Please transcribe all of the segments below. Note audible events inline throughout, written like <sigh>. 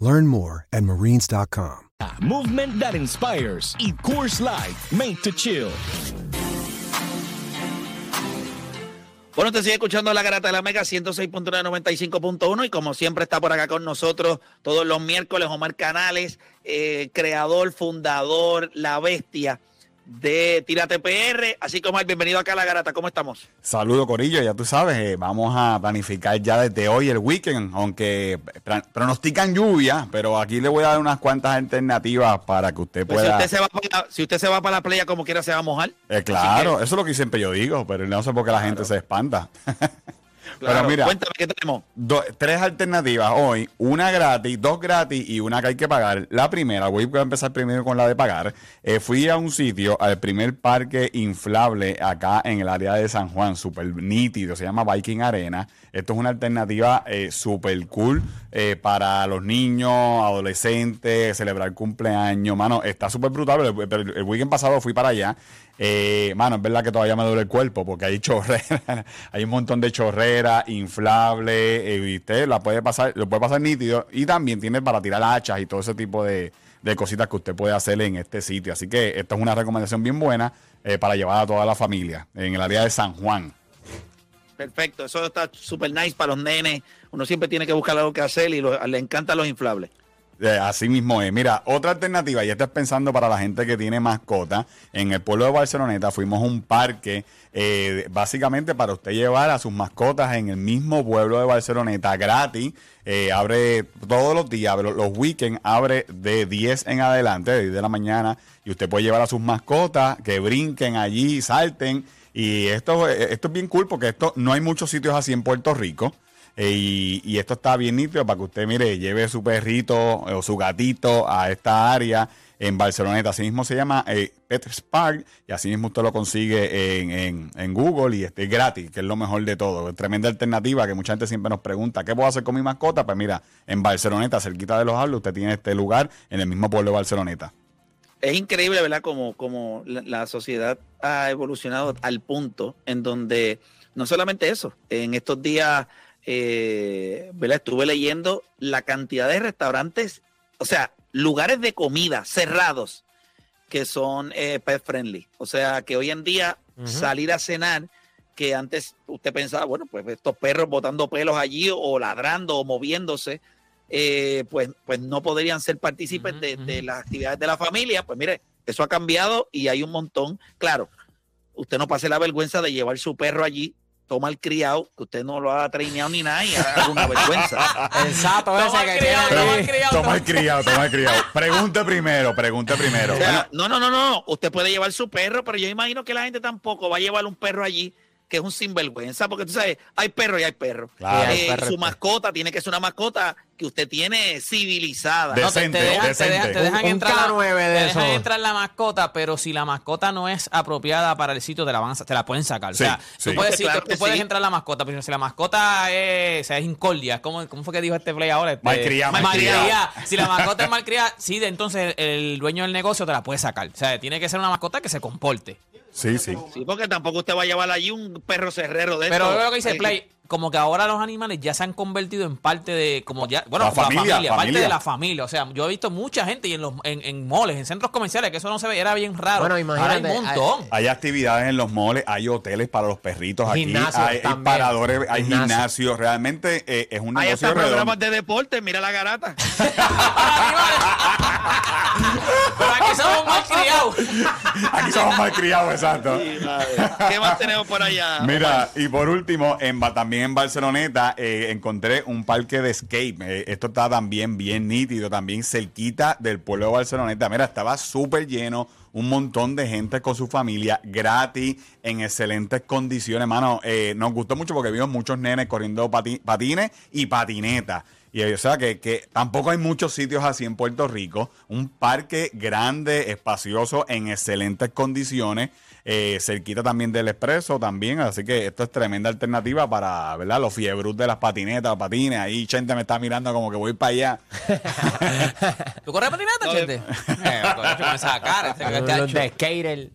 Learn more at marines.com. Movement that inspires y Coors Light made to chill. Bueno, te sigue escuchando la garata de la Mega 106.995.1 y como siempre está por acá con nosotros todos los miércoles Omar Canales, eh, creador, fundador, la bestia de Tírate PR. Así que, Omar, bienvenido acá a La Garata. ¿Cómo estamos? Saludo, Corillo. Ya tú sabes, eh, vamos a planificar ya desde hoy el weekend, aunque pronostican lluvia, pero aquí le voy a dar unas cuantas alternativas para que usted pues pueda... si, usted se va para, si usted se va para la playa como quiera, se va a mojar. Eh, claro, eso es lo que siempre yo digo, pero no sé por qué la gente se espanta. <laughs> Pero mira, cuéntame qué tenemos. tres alternativas hoy, una gratis, dos gratis y una que hay que pagar. La primera, voy a empezar primero con la de pagar. Eh, fui a un sitio, al primer parque inflable acá en el área de San Juan, súper nítido, se llama Viking Arena. Esto es una alternativa eh, súper cool eh, para los niños, adolescentes, celebrar cumpleaños. Mano, está súper brutal, pero el, el weekend pasado fui para allá eh, mano, es verdad que todavía me duele el cuerpo porque hay chorrera, <laughs> hay un montón de chorrera, inflable, eh. La puede pasar, lo puede pasar nítido y también tiene para tirar hachas y todo ese tipo de, cositas que usted puede hacer en este sitio. Así que esto es una recomendación bien buena eh, para llevar a toda la familia en el área de San Juan. Perfecto, eso está súper nice para los nenes. Uno siempre tiene que buscar algo que hacer y le encantan los inflables. Así mismo es. Mira, otra alternativa, y estás pensando para la gente que tiene mascota, en el pueblo de Barceloneta fuimos a un parque, eh, básicamente para usted llevar a sus mascotas en el mismo pueblo de Barceloneta gratis. Eh, abre todos los días, los weekends abre de 10 en adelante, de 10 de la mañana, y usted puede llevar a sus mascotas que brinquen allí, salten. Y esto, esto es bien cool porque esto no hay muchos sitios así en Puerto Rico. Eh, y, esto está bien nítido para que usted, mire, lleve su perrito o su gatito a esta área en Barceloneta. Así mismo se llama eh, Pet y así mismo usted lo consigue en, Google y este gratis, que es lo mejor de todo. Tremenda alternativa que mucha gente siempre nos pregunta, ¿qué puedo hacer con mi mascota? Pues mira, en Barceloneta, cerquita de los Hablos, usted tiene este lugar en el mismo pueblo de Barceloneta. Es increíble, ¿verdad? Como, como la sociedad ha evolucionado al punto en donde no solamente eso, en estos días eh, estuve leyendo la cantidad de restaurantes, o sea, lugares de comida cerrados que son eh, pet friendly. O sea, que hoy en día salir a cenar, que antes usted pensaba, bueno, pues estos perros botando pelos allí o ladrando o moviéndose, eh, pues, pues no podrían ser partícipes de, de, las actividades de la familia. Pues mire, eso ha cambiado y hay un montón. Claro, usted no pase la vergüenza de llevar su perro allí toma el criado, que usted no lo ha traineado ni nada y haga una vergüenza. <laughs> Exacto, ese que criado, toma el criado. Toma el criado, toma <laughs> el criado. Pregunte primero, pregunte primero. No, no, no, no. Usted puede llevar su perro, pero yo imagino que la gente tampoco va a llevar un perro allí que es un sinvergüenza, porque tú sabes, hay perro y hay perro. Eh, su mascota tiene que ser una mascota que usted tiene civilizada. Decente, te, dejan, te, dejan, entrar, la, te dejan entrar la mascota, pero si la mascota no es apropiada para el sitio, te la, van te la pueden sacar. o sea, tú puedes, tú puedes entrar la mascota, pero si la mascota es, es incordia, ¿cómo, ¿cómo, fue que dijo este play ahora? Este, malcriada. Si la mascota es malcriada, sí, entonces el dueño del negocio te la puede sacar. O sea, tiene que ser una mascota que se comporte. Sí, sí. Sí, porque tampoco usted va a llevar allí un perro cerrero de Pero lo que dice Play, como que ahora los animales ya se han convertido en parte de, como ya, bueno, la familia, parte de la familia. O sea, yo he visto mucha gente y en los en, en moles, en centros comerciales, que eso no se ve, era bien raro. Bueno, imagínate. Ahora hay un montón. Hay, actividades en los moles, hay hoteles para los perritos aquí, hay, paradores, hay gimnasios. Realmente eh, es un negocio Hay programas de deporte, mira la garata. <laughs> <laughs> Pero aquí somos más criados. Aquí somos mal criados, exacto. ¿Qué más tenemos por allá? Mira, y por último, en, también en Barceloneta eh, encontré un parque de skate. Eh, esto está también bien nítido, también cerquita del pueblo de Barceloneta. Mira, estaba súper lleno un montón de gente con su familia, gratis, en excelentes condiciones, mano. Eh, nos gustó mucho porque vimos muchos nenes corriendo patines y patinetas. Y o sea que, que, tampoco hay muchos sitios así en Puerto Rico. Un parque grande, espacioso, en excelentes condiciones. Eh, cerquita también del expreso también. Así que esto es tremenda alternativa para, ¿verdad? Los fiebrus de las patinetas, patines. Ahí gente me está mirando como que voy para allá. <laughs> ¿Tú corres patineta, Chente? eh, <laughs> esa cara, este Los de skater.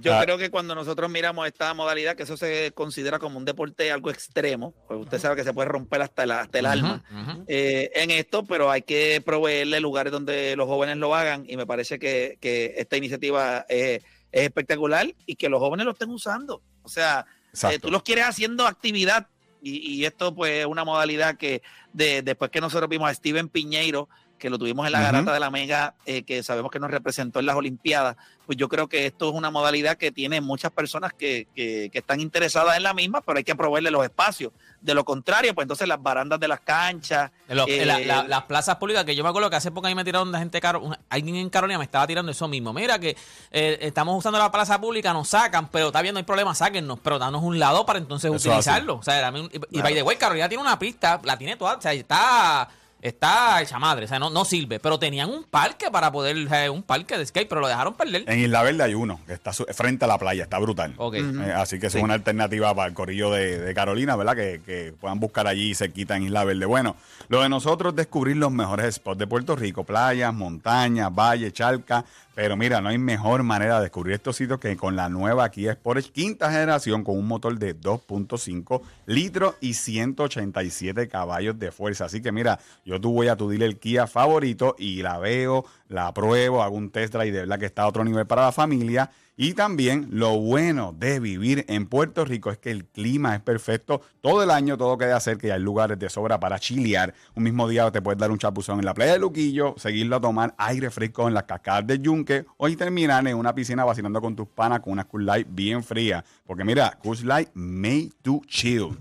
Yo ah. creo que cuando nosotros miramos esta modalidad, que eso se considera como un deporte algo extremo, pues usted sabe que se puede romper hasta, el alma eh, en esto, pero hay que proveerle lugares donde los jóvenes lo hagan y me parece que, esta iniciativa es, espectacular y que los jóvenes lo estén usando. O sea, eh, tú los quieres haciendo actividad y, esto pues es una modalidad que de, después que nosotros vimos a Steven Piñeiro, que lo tuvimos en la garata de la Mega, eh, que sabemos que nos representó en las Olimpiadas, pues yo creo que esto es una modalidad que tiene muchas personas que, que, están interesadas en la misma, pero hay que proveerle los espacios. De lo contrario, pues entonces las barandas de las canchas. Eh, las plazas públicas, que yo me acuerdo que hace poco ahí me tiraron la gente, caro, alguien en Carolina me estaba tirando eso mismo. Mira que eh, estamos usando la plaza pública, nos sacan, pero está bien, no hay problema, sáquennos, pero danos un lado para entonces utilizarlo. O sea, y, by the way, Carolina tiene una pista, la tiene toda, o sea, está está hecha madre, o sea, no, no sirve. Pero tenían un parque para poder, un parque de skate, pero lo dejaron perder. En Isla Verde hay uno, que está frente a la playa, está brutal. Eh, así que es una alternativa para el corrillo de, Carolina, ¿verdad? Que, puedan buscar allí y se quitan Isla Verde. Bueno, lo de nosotros es descubrir los mejores spots de Puerto Rico, playas, montañas, valles, charcas, pero mira, no hay mejor manera de descubrir estos sitios que con la nueva Kia Sportage quinta generación con un motor de 2.5 litros y 187 caballos de fuerza. Así que mira, yo tú voy a tu dealer Kia favorito y la veo, la pruebo, hago un test drive de verdad que está a otro nivel para la familia y también lo bueno de vivir en Puerto Rico es que el clima es perfecto todo el año, todo queda que hay lugares de sobra para chilear. Un mismo día te puedes dar un chapuzón en la playa de Luquillo, seguirlo a tomar aire fresco en las cascadas de Yunque o terminar en una piscina vacilando con tus panas con una Cool Light bien fría. Porque mira, Cool Light made to chill.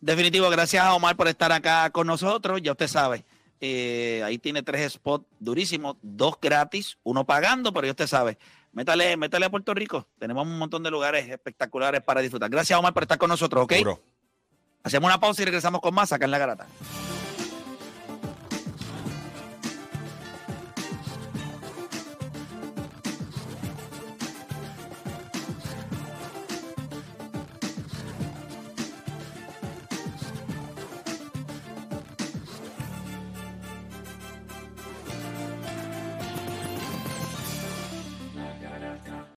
Definitivo, gracias a Omar por estar acá con nosotros. Ya usted sabe, eh, ahí tiene tres spots durísimos, dos gratis, uno pagando, pero ya usted sabe, métale, métale a Puerto Rico. Tenemos un montón de lugares espectaculares para disfrutar. Gracias, Omar, por estar con nosotros, ¿ok? Hacemos una pausa y regresamos con más acá en La Garata.